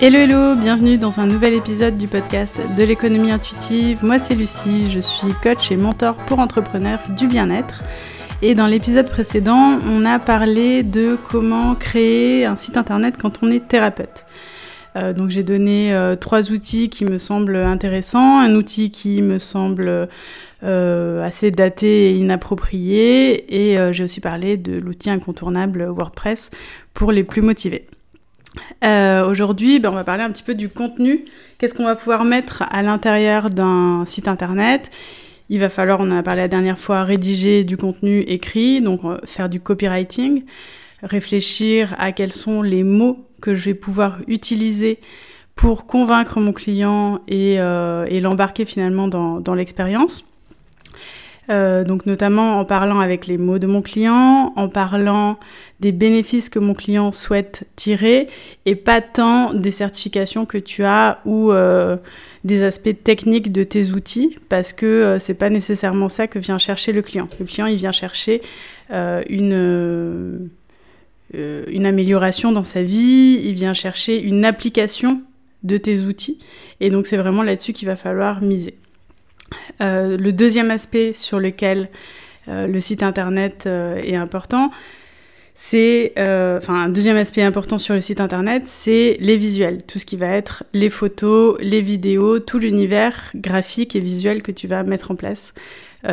Hello hello, bienvenue dans un nouvel épisode du podcast de l'économie intuitive. Moi c'est Lucie, je suis coach et mentor pour entrepreneurs du bien-être. Et dans l'épisode précédent, on a parlé de comment créer un site internet quand on est thérapeute. Euh, donc j'ai donné euh, trois outils qui me semblent intéressants, un outil qui me semble euh, assez daté et inapproprié, et j'ai aussi parlé de l'outil incontournable WordPress pour les plus motivés. Aujourd'hui, ben, on va parler un petit peu du contenu. Qu'est-ce qu'on va pouvoir mettre à l'intérieur d'un site internet? Il va falloir, on en a parlé la dernière fois, rédiger du contenu écrit, donc faire du copywriting, réfléchir à quels sont les mots que je vais pouvoir utiliser pour convaincre mon client et, euh, l'embarquer finalement dans, l'expérience. Euh, donc notamment en parlant avec les mots de mon client, en parlant des bénéfices que mon client souhaite tirer et pas tant des certifications que tu as ou euh, des aspects techniques de tes outils parce que c'est pas nécessairement ça que vient chercher le client. Le client il vient chercher une euh, une amélioration dans sa vie, il vient chercher une application de tes outils. Et donc c'est vraiment là-dessus qu'il va falloir miser. Euh, le deuxième aspect sur lequel euh, le site internet est important, c'est, enfin, un deuxième aspect important sur le site internet, c'est les visuels, tout ce qui va être les photos, les vidéos, tout l'univers graphique et visuel que tu vas mettre en place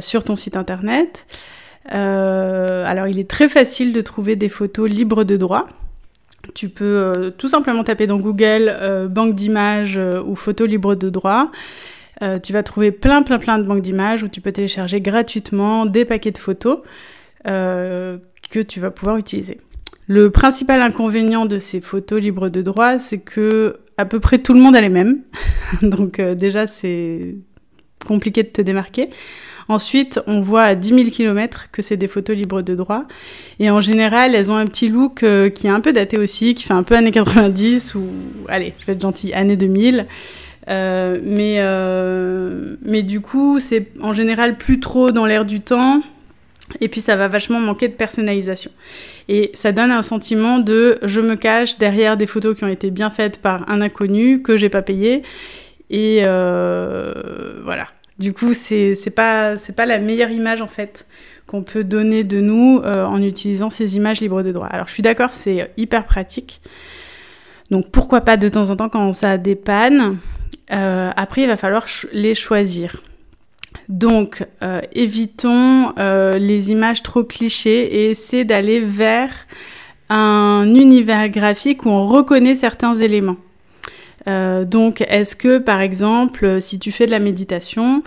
sur ton site internet. Euh, alors il est très facile de trouver des photos libres de droit. Tu peux euh, tout simplement taper dans Google euh, banque d'images ou photos libres de droit. Tu vas trouver plein plein plein de banques d'images où tu peux télécharger gratuitement des paquets de photos que tu vas pouvoir utiliser. Le principal inconvénient de ces photos libres de droit, c'est que à peu près tout le monde a les mêmes. Donc déjà c'est compliqué de te démarquer. Ensuite, on voit à 10 000 km que c'est des photos libres de droit. Et en général, elles ont un petit look euh, qui est un peu daté aussi, qui fait un peu années 90 ou, allez, je vais être gentille, années 2000. Euh, mais, euh, mais du coup, c'est en général plus trop dans l'air du temps. Et puis, ça va vachement manquer de personnalisation. Et ça donne un sentiment de je me cache derrière des photos qui ont été bien faites par un inconnu que j'ai pas payé. Et voilà. Du coup, c'est pas pas la meilleure image en fait qu'on peut donner de nous euh, en utilisant ces images libres de droit. Alors, je suis d'accord, c'est hyper pratique. Donc, pourquoi pas de temps en temps quand ça dépanne. Euh, après, il va falloir les choisir. Donc, euh, évitons les images trop clichés et essayez d'aller vers un univers graphique où on reconnaît certains éléments. Euh, donc, est-ce que, par exemple, si tu fais de la méditation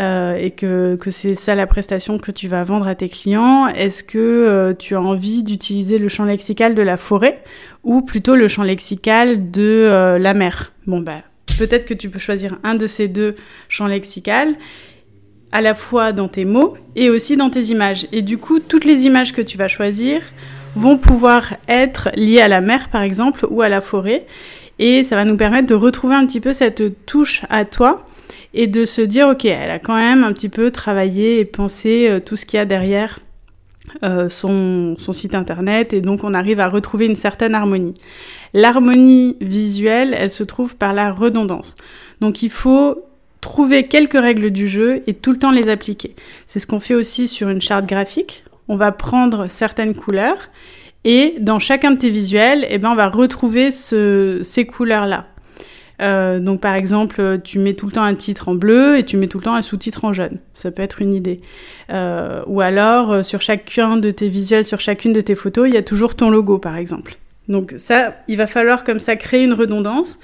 euh, et que, que c'est ça la prestation que tu vas vendre à tes clients, est-ce que euh, tu as envie d'utiliser le champ lexical de la forêt ou plutôt le champ lexical de la mer? Bon, bah, peut-être que tu peux choisir un de ces deux champs lexicales à la fois dans tes mots et aussi dans tes images. Et du coup, toutes les images que tu vas choisir vont pouvoir être liées à la mer, par exemple, ou à la forêt. Et ça va nous permettre de retrouver un petit peu cette touche à toi et de se dire, ok, elle a quand même un petit peu travaillé et pensé euh, tout ce qu'il y a derrière euh, son, son, site internet et donc on arrive à retrouver une certaine harmonie. L'harmonie visuelle, elle se trouve par la redondance. Donc il faut trouver quelques règles du jeu et tout le temps les appliquer. C'est ce qu'on fait aussi sur une charte graphique. On va prendre certaines couleurs et dans chacun de tes visuels, eh ben, on va retrouver ces couleurs-là. Euh, donc par exemple, tu mets tout le temps un titre en bleu et tu mets tout le temps un sous-titre en jaune. Ça peut être une idée. Euh, ou alors, euh, sur chacun de tes visuels, sur chacune de tes photos, il y a toujours ton logo, par exemple. Donc ça, il va falloir comme ça créer une redondance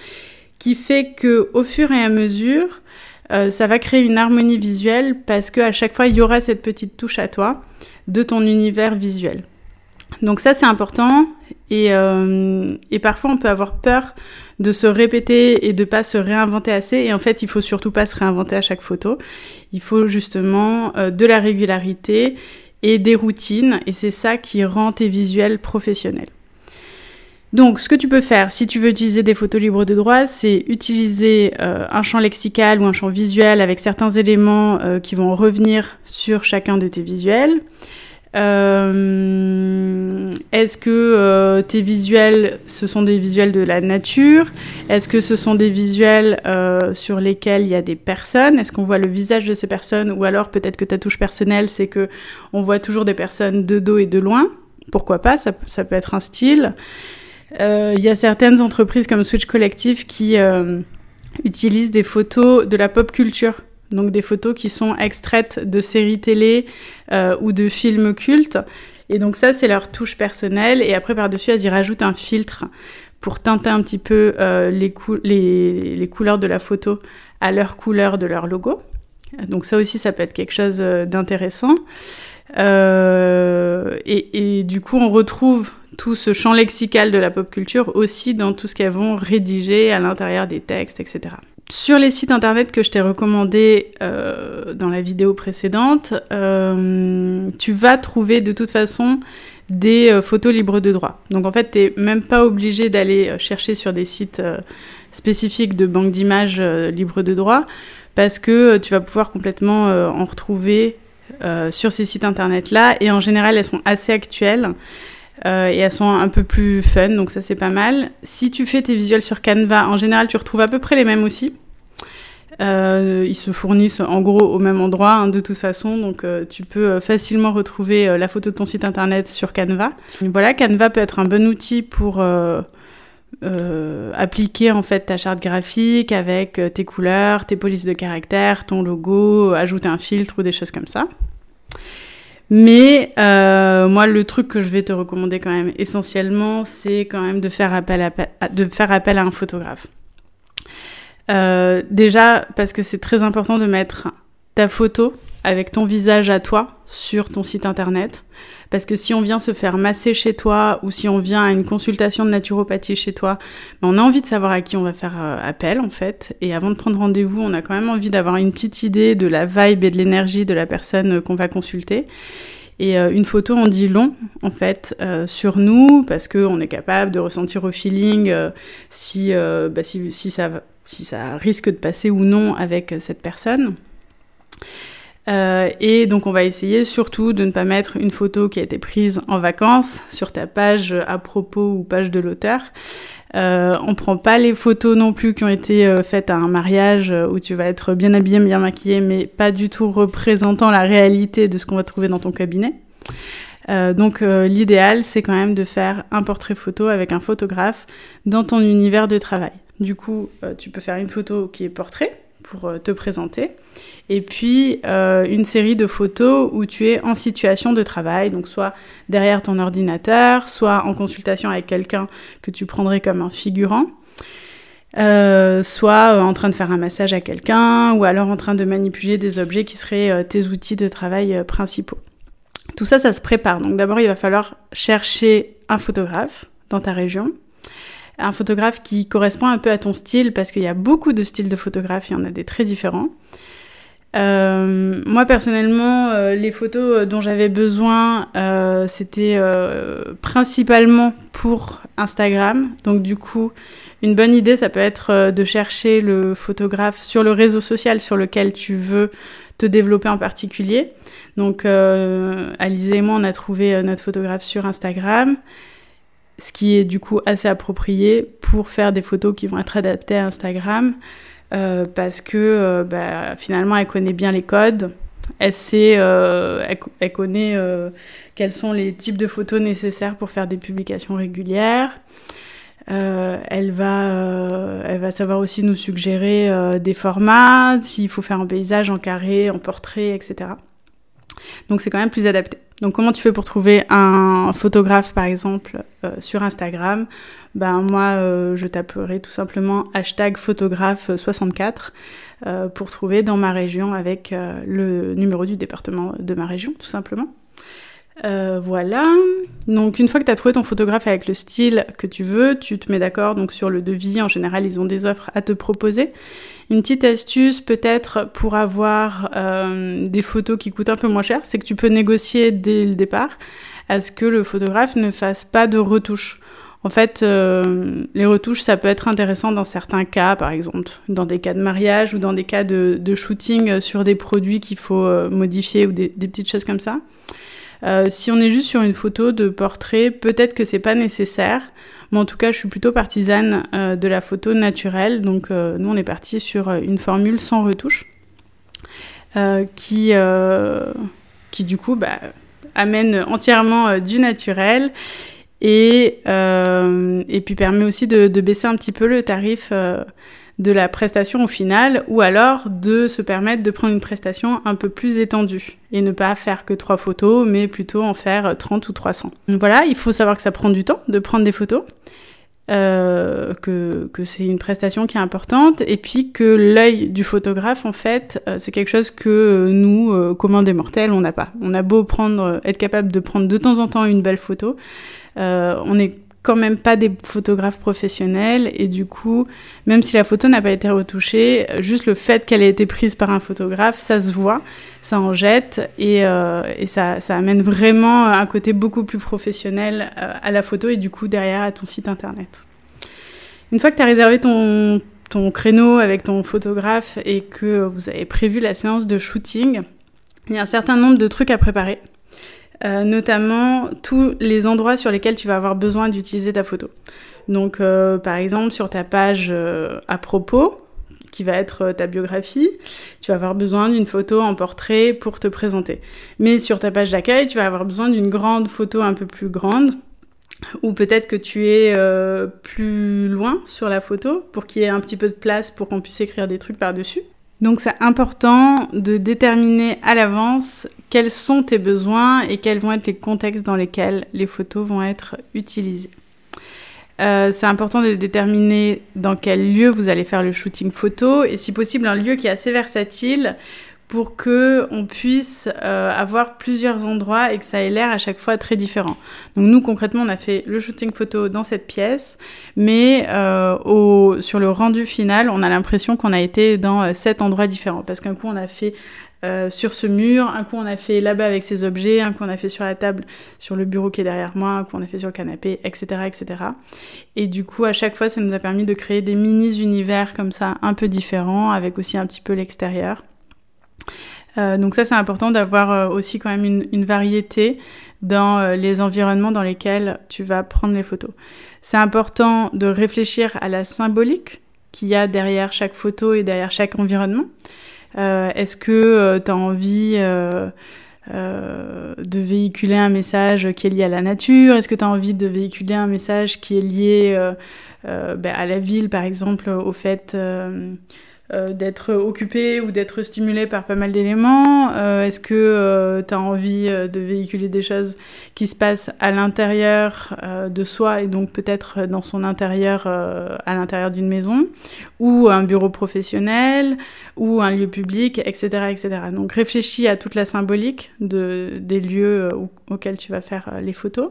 qui fait que au fur et à mesure, ça va créer une harmonie visuelle parce qu'à chaque fois, il y aura cette petite touche à toi de ton univers visuel. Donc ça c'est important euh, et, parfois on peut avoir peur de se répéter et de pas se réinventer assez et en fait il faut surtout pas se réinventer à chaque photo. Il faut justement euh, de la régularité et des routines et c'est ça qui rend tes visuels professionnels. Donc, ce que tu peux faire, si tu veux utiliser des photos libres de droit, c'est utiliser euh, un champ lexical ou un champ visuel avec certains éléments qui vont revenir sur chacun de tes visuels. Euh, Est-ce que euh, tes visuels, ce sont des visuels de la nature? Est-ce que ce sont des visuels euh, sur lesquels il y a des personnes? Est-ce qu'on voit le visage de ces personnes? Ou alors peut-être que ta touche personnelle, c'est que on voit toujours des personnes de dos et de loin. Pourquoi pas? Ça, peut être un style. Il y a certaines entreprises comme Switch Collective qui utilisent des photos de la pop culture donc des photos qui sont extraites de séries télé euh, ou de films cultes. Et donc ça, c'est leur touche personnelle. Et après, par-dessus, elles y rajoutent un filtre pour teinter un petit peu euh, les, les, les, couleurs de la photo à leur couleur de leur logo. Donc ça aussi, ça peut être quelque chose euh, d'intéressant. Euh, et, et, du coup, on retrouve tout ce champ lexical de la pop culture aussi dans tout ce qu'elles vont rédiger à l'intérieur des textes, etc. Sur les sites internet que je t'ai recommandés euh, dans la vidéo précédente, euh, tu vas trouver de toute façon des euh, photos libres de droit. Donc en fait, tu n'es même pas obligé d'aller chercher sur des sites spécifiques de banque d'images libres de droit parce que tu vas pouvoir complètement en retrouver sur ces sites internet-là. Et en général, elles sont assez actuelles. Euh, et elles sont un peu plus fun, donc ça c'est pas mal. Si tu fais tes visuels sur Canva, en général tu retrouves à peu près les mêmes aussi. Euh, ils se fournissent en gros au même endroit hein, de toute façon, donc euh, tu peux facilement retrouver la photo de ton site internet sur Canva. Voilà, Canva peut être un bon outil pour appliquer en fait ta charte graphique avec tes couleurs, tes polices de caractère, ton logo, ajouter un filtre ou des choses comme ça. Mais euh, moi, le truc que je vais te recommander quand même essentiellement, c'est quand même de faire appel à, de faire appel à un photographe. Euh, déjà parce que c'est très important de mettre ta photo avec ton visage à toi sur ton site internet. Parce que si on vient se faire masser chez toi ou si on vient à une consultation de naturopathie chez toi, ben on a envie de savoir à qui on va faire euh, appel en fait. Et avant de prendre rendez-vous, on a quand même envie d'avoir une petite idée de la vibe et de l'énergie de la personne euh, qu'on va consulter. Et euh, une photo en dit long, en fait, sur nous, parce qu'on est capable de ressentir au feeling bah, si, si, ça, si ça risque de passer ou non avec cette personne. Euh, et donc on va essayer surtout de ne pas mettre une photo qui a été prise en vacances sur ta page à propos ou page de l'auteur. Euh, on prend pas les photos non plus qui ont été euh, faites à un mariage où tu vas être bien habillé, bien maquillé, mais pas du tout représentant la réalité de ce qu'on va trouver dans ton cabinet. Euh, donc euh, l'idéal, c'est quand même de faire un portrait photo avec un photographe dans ton univers de travail. Du coup, euh, tu peux faire une photo qui est portrait pour te présenter, et puis une série de photos où tu es en situation de travail, donc soit derrière ton ordinateur, soit en consultation avec quelqu'un que tu prendrais comme un figurant. Euh, soit en train de faire un massage à quelqu'un, ou alors en train de manipuler des objets qui seraient tes outils de travail principaux. Tout ça, ça se prépare. Donc d'abord, il va falloir chercher un photographe dans ta région. Un photographe qui correspond un peu à ton style, parce qu'il y a beaucoup de styles de photographes, il y en a des très différents. Euh, moi personnellement, euh, les photos dont j'avais besoin, euh, c'était euh, principalement pour Instagram. Donc du coup, une bonne idée, ça peut être euh, de chercher le photographe sur le réseau social sur lequel tu veux te développer en particulier. Donc, euh, Alizé et moi, on a trouvé euh, notre photographe sur Instagram, ce qui est du coup assez approprié pour faire des photos qui vont être adaptées à Instagram, euh, parce que euh, bah, finalement, elle connaît bien les codes. Elle sait, euh, elle, elle, connaît quels sont les types de photos nécessaires pour faire des publications régulières. Elle, va, elle va savoir aussi nous suggérer des formats, s'il faut faire un paysage, en carré, en portrait, etc. Donc c'est quand même plus adapté. Donc comment tu fais pour trouver un photographe par exemple euh, sur Instagram? Ben moi euh, je taperai tout simplement hashtag photographe 64 euh, pour trouver dans ma région avec le numéro du département de ma région tout simplement. Euh, voilà. Donc une fois que tu as trouvé ton photographe avec le style que tu veux, tu te mets d'accord donc sur le devis. En général, ils ont des offres à te proposer. Une petite astuce peut-être pour avoir euh, des photos qui coûtent un peu moins cher, c'est que tu peux négocier dès le départ à ce que le photographe ne fasse pas de retouches. En fait, euh, les retouches, ça peut être intéressant dans certains cas, par exemple, dans des cas de mariage ou dans des cas de, shooting sur des produits qu'il faut modifier ou des, des, petites choses comme ça. Si on est juste sur une photo de portrait, peut-être que c'est pas nécessaire. Mais en tout cas, je suis plutôt partisane de la photo naturelle. Donc nous, on est parti sur une formule sans retouche. qui, qui du coup bah, amène entièrement du naturel et, euh, et puis permet aussi de, baisser un petit peu le tarif euh, de la prestation au final, ou alors de se permettre de prendre une prestation un peu plus étendue et ne pas faire que trois photos, mais plutôt en faire 30 ou 300. Donc voilà, il faut savoir que ça prend du temps de prendre des photos. Euh, que, que c'est une prestation qui est importante et puis que l'œil du photographe en fait euh, c'est quelque chose que nous euh, communs des mortels on n'a pas on a beau prendre être capable de prendre de temps en temps une belle photo on n'est quand même pas des photographes professionnels et du coup, même si la photo n'a pas été retouchée, juste le fait qu'elle ait été prise par un photographe, ça se voit, ça en jette et, euh, ça, amène vraiment un côté beaucoup plus professionnel euh, à la photo et du coup derrière à ton site internet. Une fois que tu as réservé ton, ton créneau avec ton photographe et que vous avez prévu la séance de shooting, il y a un certain nombre de trucs à préparer. Euh, notamment tous les endroits sur lesquels tu vas avoir besoin d'utiliser ta photo. Donc euh, par exemple sur ta page euh, à propos, qui va être ta biographie, tu vas avoir besoin d'une photo en portrait pour te présenter. Mais sur ta page d'accueil, tu vas avoir besoin d'une grande photo un peu plus grande, ou peut-être que tu es plus loin sur la photo pour qu'il y ait un petit peu de place pour qu'on puisse écrire des trucs par-dessus. Donc c'est important de déterminer à l'avance quels sont tes besoins et quels vont être les contextes dans lesquels les photos vont être utilisées. Euh, c'est important de déterminer dans quel lieu vous allez faire le shooting photo et si possible un lieu qui est assez versatile pour que on puisse euh, avoir plusieurs endroits et que ça ait l'air à chaque fois très différent. Donc nous concrètement on a fait le shooting photo dans cette pièce, mais euh, au, sur le rendu final on a l'impression qu'on a été dans euh, sept endroits différents parce qu'un coup on a fait euh, sur ce mur, un coup on a fait là-bas avec ces objets, un coup on a fait sur la table, sur le bureau qui est derrière moi, un coup on a fait sur le canapé, etc., etc. Et du coup à chaque fois ça nous a permis de créer des mini univers comme ça un peu différents avec aussi un petit peu l'extérieur. Euh, donc ça, c'est important d'avoir euh, aussi quand même une, variété dans euh, les environnements dans lesquels tu vas prendre les photos. C'est important de réfléchir à la symbolique qu'il y a derrière chaque photo et derrière chaque environnement. Est-ce que tu as envie de véhiculer un message qui est lié à la nature? Est-ce que tu as envie de véhiculer un message qui est lié ben, à la ville, par exemple, au fait d'être occupé ou d'être stimulé par pas mal d'éléments euh, Est-ce que euh, tu as envie de véhiculer des choses qui se passent à l'intérieur de soi et donc peut-être dans son intérieur, à l'intérieur d'une maison, ou un bureau professionnel, ou un lieu public, etc. etc. Donc réfléchis à toute la symbolique de, des lieux auxquels tu vas faire les photos.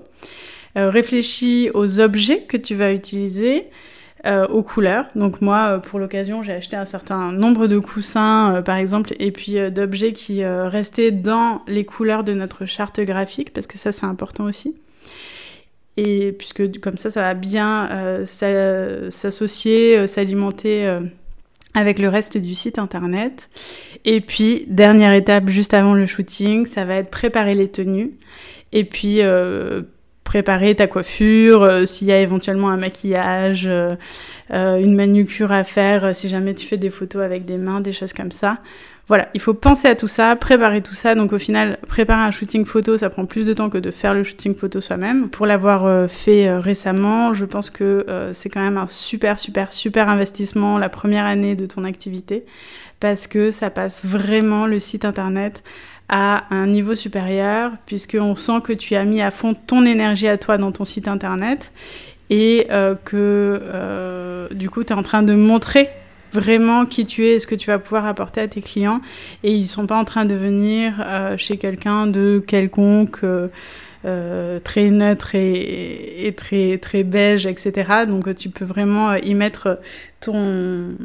réfléchis aux objets que tu vas utiliser. Euh, aux couleurs. Donc moi, euh, pour l'occasion, j'ai acheté un certain nombre de coussins, euh, par exemple, et puis d'objets qui restaient dans les couleurs de notre charte graphique, parce que ça, c'est important aussi. Et puisque comme ça, ça va bien s'associer, s'alimenter avec le reste du site internet. Et puis, dernière étape juste avant le shooting, ça va être préparer les tenues. Et puis, préparer ta coiffure, euh, s'il y a éventuellement un maquillage, euh, euh, une manucure à faire, si jamais tu fais des photos avec des mains, des choses comme ça. Voilà, il faut penser à tout ça, préparer tout ça. Donc au final, préparer un shooting photo, ça prend plus de temps que de faire le shooting photo soi-même. Pour l'avoir fait récemment, je pense que c'est quand même un super, super, super investissement la première année de ton activité parce que ça passe vraiment le site internet à un niveau supérieur, puisqu'on sent que tu as mis à fond ton énergie à toi dans ton site internet et euh, que euh, du coup tu es en train de montrer vraiment qui tu es et ce que tu vas pouvoir apporter à tes clients. Et ils sont pas en train de venir euh, chez quelqu'un de quelconque très neutre et, et, très très beige etc donc tu peux vraiment y mettre ton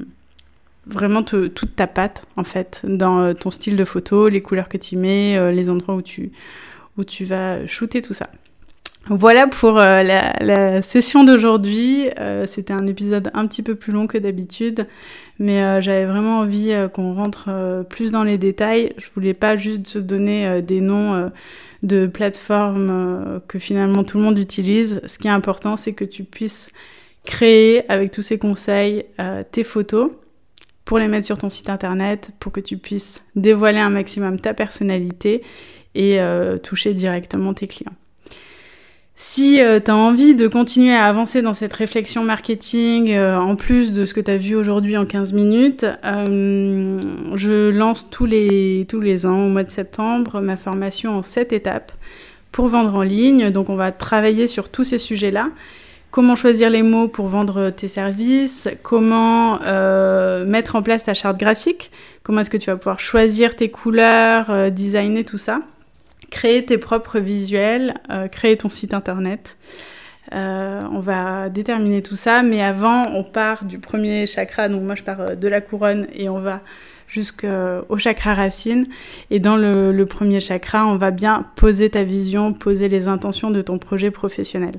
vraiment toute ta patte en fait dans euh, ton style de photo, les couleurs que tu mets, euh, les endroits où tu, où tu vas shooter tout ça. Voilà pour euh, la, session d'aujourd'hui. C'était un épisode un petit peu plus long que d'habitude, mais j'avais vraiment envie qu'on rentre plus dans les détails. Je voulais pas juste donner des noms de plateformes que finalement tout le monde utilise. Ce qui est important, c'est que tu puisses créer avec tous ces conseils tes photos pour les mettre sur ton site internet, pour que tu puisses dévoiler un maximum ta personnalité et toucher directement tes clients. Si euh, tu as envie de continuer à avancer dans cette réflexion marketing, euh, en plus de ce que tu as vu aujourd'hui en 15 minutes, euh, je lance tous les, tous les ans, au mois de septembre, ma formation en 7 étapes pour vendre en ligne. Donc on va travailler sur tous ces sujets-là. Comment choisir les mots pour vendre tes services, comment mettre en place ta charte graphique, comment est-ce que tu vas pouvoir choisir tes couleurs, designer tout ça? Créer tes propres visuels, euh, créer ton site internet. Euh, on va déterminer tout ça, mais avant, on part du premier chakra. Donc moi, je pars euh, de la couronne et on va jusqu'au chakra racine. Et dans le, premier chakra, on va bien poser ta vision, poser les intentions de ton projet professionnel.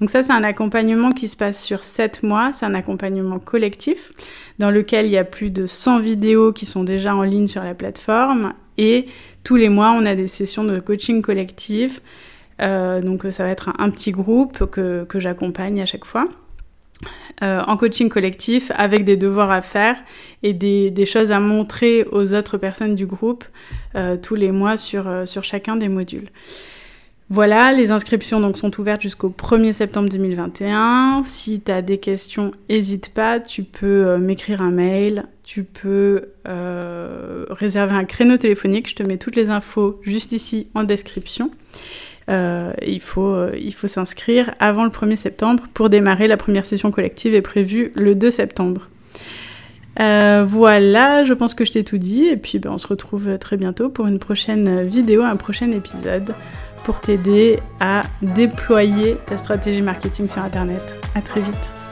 Donc ça, c'est un accompagnement qui se passe sur 7 mois. C'est un accompagnement collectif dans lequel il y a plus de 100 vidéos qui sont déjà en ligne sur la plateforme et tous les mois, on a des sessions de coaching collectif. Euh, donc ça va être un, petit groupe que, que j'accompagne à chaque fois. Euh, en coaching collectif avec des devoirs à faire et des, choses à montrer aux autres personnes du groupe euh, tous les mois sur, sur chacun des modules. Voilà, les inscriptions donc sont ouvertes jusqu'au 1er septembre 2021. Si tu as des questions, n'hésite pas, tu peux euh, m'écrire un mail, tu peux euh, réserver un créneau téléphonique, je te mets toutes les infos juste ici en description. Euh, il faut, il faut s'inscrire avant le 1er septembre pour démarrer. La première session collective est prévue le 2 septembre. voilà, je pense que je t'ai tout dit et puis ben, on se retrouve très bientôt pour une prochaine vidéo, un prochain épisode pour t'aider à déployer ta stratégie marketing sur Internet. À très vite.